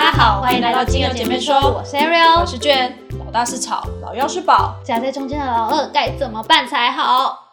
大家好，欢迎来到金牛姐妹说，我是 Ariel，我是娟。老大是草，老幺是宝，夹在中间的老二该怎么办才好？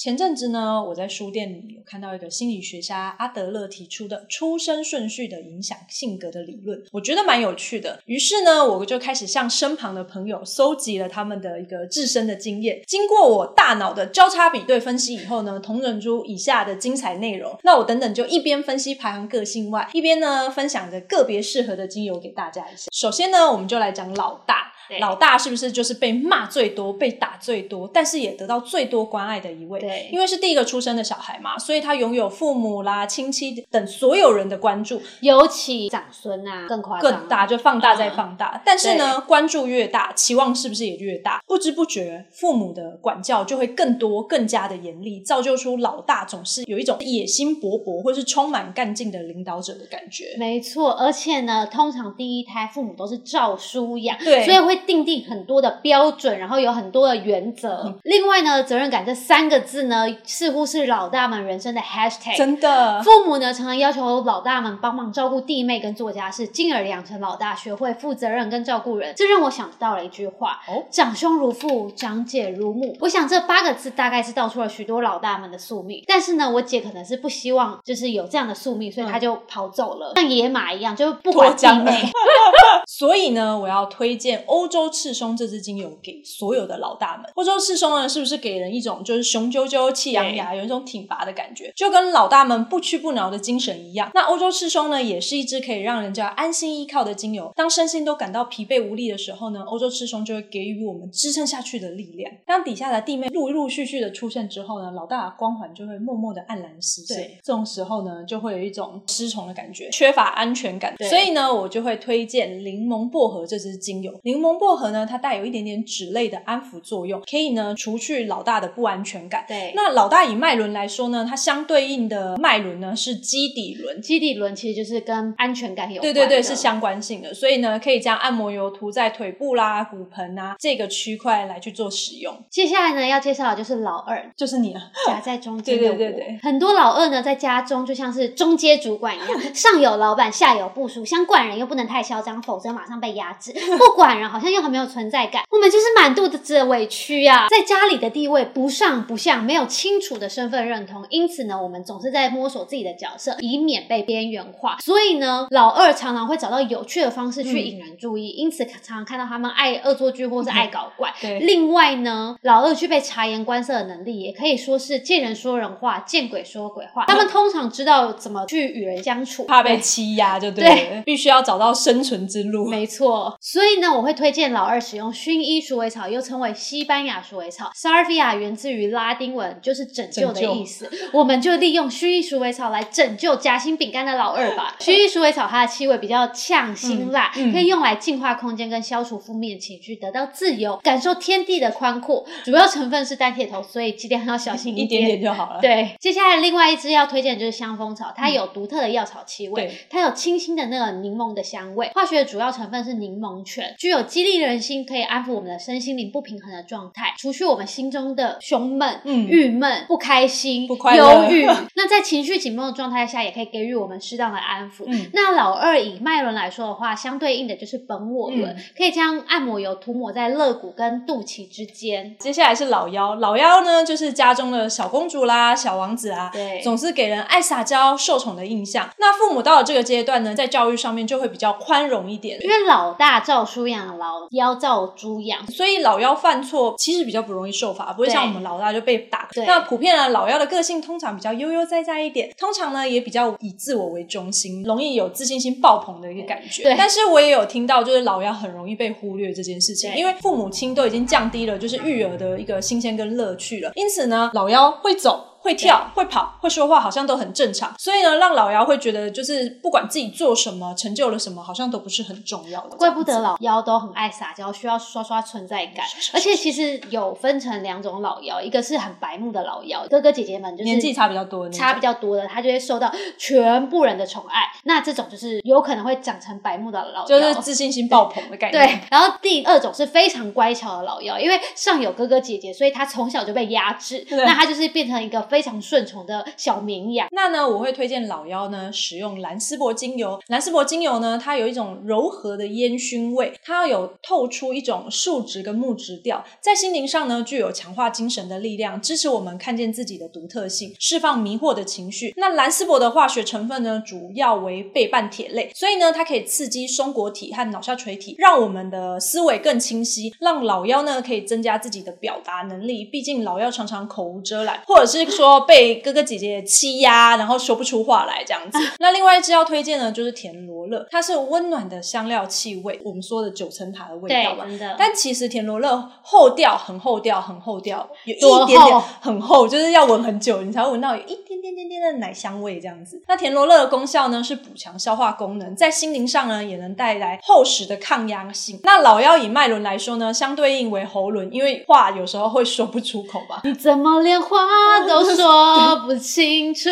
前阵子呢，我在书店里有看到一个心理学家阿德勒提出的出生顺序的影响性格的理论，我觉得蛮有趣的。于是呢，我就开始向身旁的朋友搜集了他们的一个自身的经验。经过我大脑的交叉比对分析以后呢，同整出以下的精彩内容。那我等等就一边分析排行个性外，一边呢分享着个别适合的精油给大家一下。首先呢，我们就来讲老大。老大是不是就是被骂最多、被打最多，但是也得到最多关爱的一位？对，因为是第一个出生的小孩嘛，所以他拥有父母啦、亲戚等所有人的关注，尤其长孙啊更夸更大，就放大再放大。但是呢，关注越大，期望是不是也越大？不知不觉，父母的管教就会更多、更加的严厉，造就出老大总是有一种野心勃勃或是充满干劲的领导者的感觉。没错，而且呢，通常第一胎父母都是照书养，对，所以会。定定很多的标准，然后有很多的原则。另外呢，责任感这三个字呢，似乎是老大们人生的 hashtag。真的，父母呢常常要求老大们帮忙照顾弟妹跟做家事，进而养成老大学会负责任跟照顾人。这让我想到了一句话：哦，长兄如父，长姐如母。我想这八个字大概是道出了许多老大们的宿命。但是呢，我姐可能是不希望就是有这样的宿命，所以她就跑走了，像野马一样，就不管弟妹。所以呢，我要推荐欧。欧洲赤松这支精油给所有的老大们。欧洲赤松呢，是不是给人一种就是雄赳赳、气昂扬，有一种挺拔的感觉，就跟老大们不屈不挠的精神一样？那欧洲赤松呢，也是一支可以让人家安心依靠的精油。当身心都感到疲惫无力的时候呢，欧洲赤松就会给予我们支撑下去的力量。当底下的弟妹陆陆续续的出现之后呢，老大的光环就会默默的黯然失色。这种时候呢，就会有一种失宠的感觉，缺乏安全感。所以呢，我就会推荐柠檬薄荷这支精油。柠檬薄荷呢，它带有一点点脂类的安抚作用，可以呢除去老大的不安全感。对，那老大以脉轮来说呢，它相对应的脉轮呢是基底轮，基底轮其实就是跟安全感有对对对是相关性的，所以呢可以将按摩油涂在腿部啦、骨盆啊这个区块来去做使用。接下来呢要介绍的就是老二，就是你啊，夹在中间的对对对对，很多老二呢在家中就像是中阶主管一样，上有老板，下有部署，想管人又不能太嚣张，否则马上被压制；不管人好像又很没有存在感。我们就是满肚子的委屈呀，在家里的地位不上不下，没有清楚的身份认同，因此呢，我们总是在摸索自己的角色，以免被边缘化。所以呢，老二常常会找到有趣的方式去引人注意，因此常常看到他们爱恶作剧或是爱搞怪。对，另外呢，老二具备察言观色的能力，也可以说是见人说人话，见鬼说鬼话。他们通常知道怎么去与人相处，怕被欺压就对，必须要找到生存之路。没错，所以呢，我会推荐老二使用。薰衣鼠尾草又称为西班牙鼠尾草 s a r v i a 源自于拉丁文，就是拯救的意思。我们就利用薰衣鼠尾草来拯救夹心饼干的老二吧。薰衣鼠尾草它的气味比较呛辛辣，可以用来净化空间跟消除负面情绪，得到自由，感受天地的宽阔。主要成分是单铁头，所以记得要小心一点点就好了。对，接下来另外一支要推荐的就是香蜂草，它有独特的药草气味，它有清新的那个柠檬的香味。化学的主要成分是柠檬醛，具有激励人心，可以。安抚我们的身心灵不平衡的状态，除去我们心中的胸闷、嗯郁闷、不开心、忧郁。那在情绪紧绷的状态下，也可以给予我们适当的安抚。那老二以脉轮来说的话，相对应的就是本我轮，可以将按摩油涂抹在肋骨跟肚脐之间。接下来是老幺，老幺呢就是家中的小公主啦、小王子啊，对，总是给人爱撒娇、受宠的印象。那父母到了这个阶段呢，在教育上面就会比较宽容一点，因为老大照书养，老幺照。猪养，所以老妖犯错其实比较不容易受罚，不会像我们老大就被打。那普遍呢，老妖的个性通常比较悠悠哉哉一点，通常呢也比较以自我为中心，容易有自信心爆棚的一个感觉。对，但是我也有听到，就是老妖很容易被忽略这件事情，因为父母亲都已经降低了就是育儿的一个新鲜跟乐趣了，因此呢，老妖会走。会跳、会跑、会说话，好像都很正常。所以呢，让老妖会觉得，就是不管自己做什么、成就了什么，好像都不是很重要的。怪不得老妖都很爱撒娇，需要刷刷存在感。而且其实有分成两种老妖，一个是很白目的老妖，哥哥姐姐们就是年纪差比较多，差比较多的，他就会受到全部人的宠爱。那这种就是有可能会长成白目的老妖，就是自信心爆棚的概 念。对。然后第二种是非常乖巧的老妖，因为上有哥哥姐姐，所以他从小就被压制，那他就是变成一个非常顺从的小绵羊。那呢，我会推荐老妖呢使用蓝丝柏精油。蓝丝柏精油呢，它有一种柔和的烟熏味，它有透出一种树脂跟木质调，在心灵上呢具有强化精神的力量，支持我们看见自己的独特性，释放迷惑的情绪。那蓝丝柏的化学成分呢，主要为倍半铁类，所以呢，它可以刺激松果体和脑下垂体，让我们的思维更清晰，让老妖呢可以增加自己的表达能力。毕竟老妖常常口无遮拦，或者是说被哥哥姐姐欺压，然后说不出话来这样子。那另外一支要推荐呢，就是田螺乐，它是温暖的香料气味，我们说的九层塔的味道吧。但其实田螺乐后调很后调，很后调，有一点点很厚，就是要闻很久，你才会闻到有一点点点点的奶香味这样子。那田螺乐的功效呢，是补强消化功能，在心灵上呢，也能带来厚实的抗压性。那老妖以脉轮来说呢，相对应为喉轮，因为话有时候会说不出口吧？你怎么连话都说不清楚？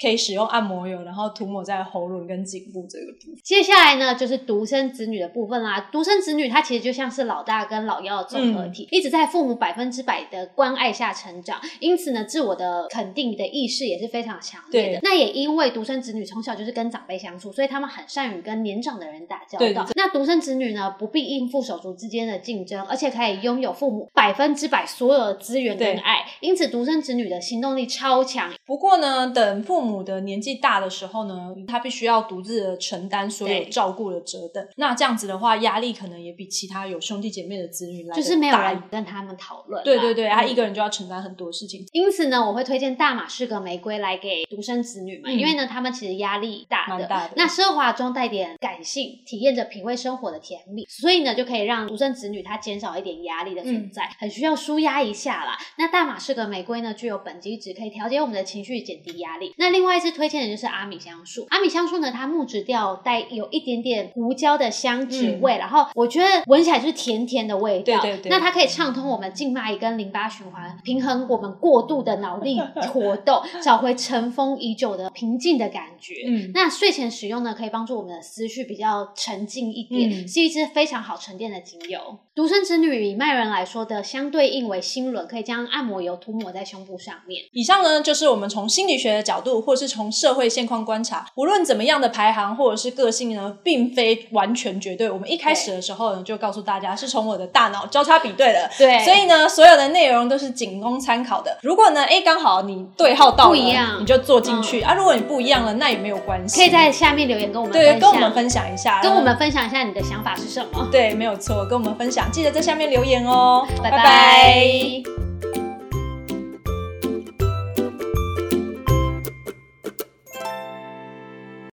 可以使用按摩油，然后涂抹在喉咙跟颈部这个部分。接下来呢，就是独生子女的部分啦。独生子女他其实就像是老大跟老幺的综合体，一直在父母百分之百的关爱下成长，因此呢，自我的肯定的意识也是非常强烈的。那也因为独生子女从小就是跟长辈相处，所以他们很善于跟年长的人打交道。那独生子女呢，不必应付手足之间的竞争，而且可以拥有父母百分之百所有的资源跟爱，因此独生子女的行动力超强。不过呢，等父母的年纪大的时候呢，他必须要独自的承担所有照顾的责任。那这样子的话，压力可能也比其他有兄弟姐妹的子女来就是没有人跟他们讨论。对对对，他一个人就要承担很多事情。因此呢，我会推荐大马士革玫瑰来给独生子女们，因为呢，他们其实压力大的。那奢华中带点感性，体验着品味生活的甜蜜，所以呢，就可以让独生子女他减少一点压力的存在，很需要舒压一下啦。那大马士革玫瑰呢，具有苯基酯，可以调节我们的情绪，减低压力。那另外一支推荐的就是阿米香树。阿米香树呢，它木质调带有一点点胡椒的香脂味，然后我觉得闻起来就是甜甜的味道。对对对。那它可以畅通我们静脉跟淋巴循环，平衡我们过度的脑力活动，找回尘封已久的平静的感觉。嗯。那睡前使用呢，可以帮助我们的思绪比较沉静一点，是一支非常好沉淀的精油。独生子女以脉人来说的相对应为心轮，可以将按摩油涂抹在胸部上面。以上呢，就是我们从心理学的角度，或是从社会现况观察，无论怎么样的排行或者是个性呢，并非完全绝对。我们一开始的时候呢，就告诉大家是从我的大脑交叉比对的，对，所以呢，所有的内容都是仅供参考的。如果呢，哎，刚好你对号到了，你就做进去啊。如果你不一样了，那也没有关系，可以在下面留言跟我们对，跟我们分享一下，跟我们分享一下你的想法是什么？对，没有错，跟我们分享，记得在下面留言哦。拜拜。